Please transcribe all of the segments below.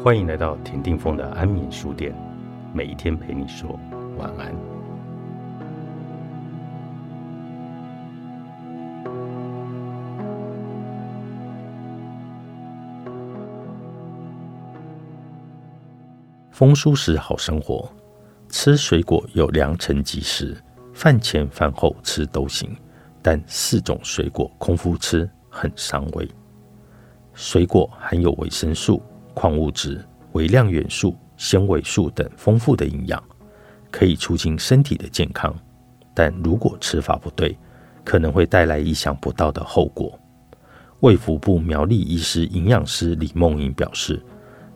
欢迎来到田定峰的安眠书店，每一天陪你说晚安。丰舒时好生活，吃水果有良辰吉时，饭前饭后吃都行，但四种水果空腹吃很伤胃。水果含有维生素。矿物质、微量元素、纤维素等丰富的营养，可以促进身体的健康。但如果吃法不对，可能会带来意想不到的后果。卫福部苗栗医师营养师李梦莹表示，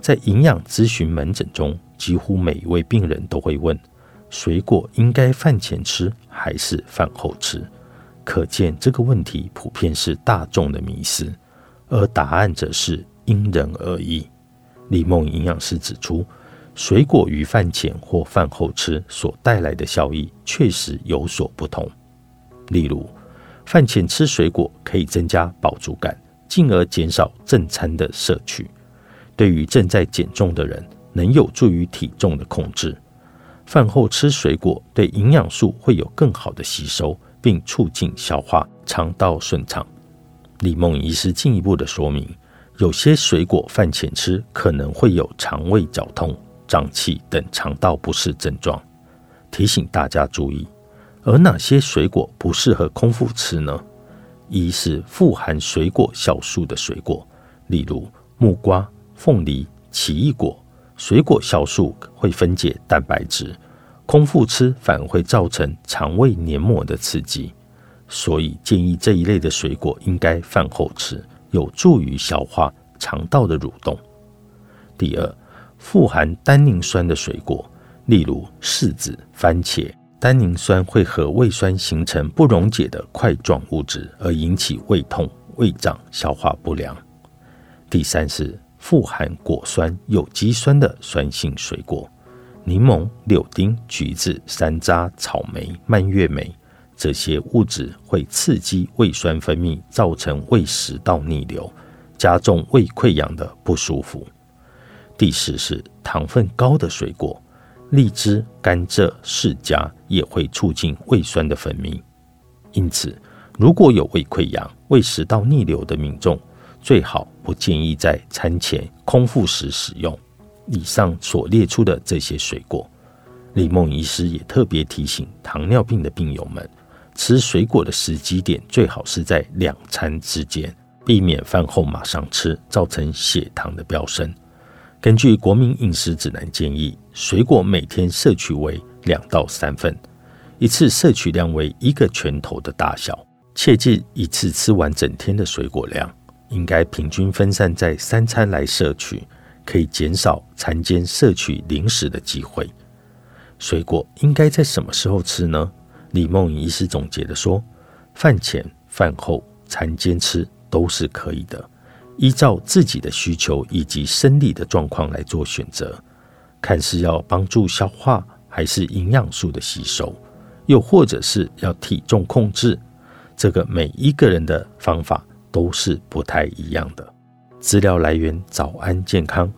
在营养咨询门诊中，几乎每一位病人都会问：水果应该饭前吃还是饭后吃？可见这个问题普遍是大众的迷思，而答案则是因人而异。李梦营养师指出，水果于饭前或饭后吃所带来的效益确实有所不同。例如，饭前吃水果可以增加饱足感，进而减少正餐的摄取。对于正在减重的人，能有助于体重的控制。饭后吃水果对营养素会有更好的吸收，并促进消化、肠道顺畅。李梦医师进一步的说明。有些水果饭前吃可能会有肠胃绞痛、胀气等肠道不适症状，提醒大家注意。而哪些水果不适合空腹吃呢？一是富含水果酵素的水果，例如木瓜、凤梨、奇异果。水果酵素会分解蛋白质，空腹吃反而会造成肠胃黏膜的刺激，所以建议这一类的水果应该饭后吃。有助于消化肠道的蠕动。第二，富含单宁酸的水果，例如柿子、番茄，单宁酸会和胃酸形成不溶解的块状物质，而引起胃痛、胃胀、消化不良。第三是富含果酸、有机酸的酸性水果，柠檬、柳丁、橘子、山楂、草莓、蔓越莓。这些物质会刺激胃酸分泌，造成胃食道逆流，加重胃溃疡的不舒服。第四是糖分高的水果，荔枝、甘蔗、释迦也会促进胃酸的分泌。因此，如果有胃溃疡、胃食道逆流的民众，最好不建议在餐前空腹时使用以上所列出的这些水果。李梦医师也特别提醒糖尿病的病友们。吃水果的时机点最好是在两餐之间，避免饭后马上吃，造成血糖的飙升。根据国民饮食指南建议，水果每天摄取为两到三份，一次摄取量为一个拳头的大小。切记一次吃完整天的水果量，应该平均分散在三餐来摄取，可以减少餐间摄取零食的机会。水果应该在什么时候吃呢？李梦怡医师总结的说：“饭前、饭后、餐间吃都是可以的，依照自己的需求以及生理的状况来做选择，看是要帮助消化，还是营养素的吸收，又或者是要体重控制。这个每一个人的方法都是不太一样的。”资料来源：早安健康。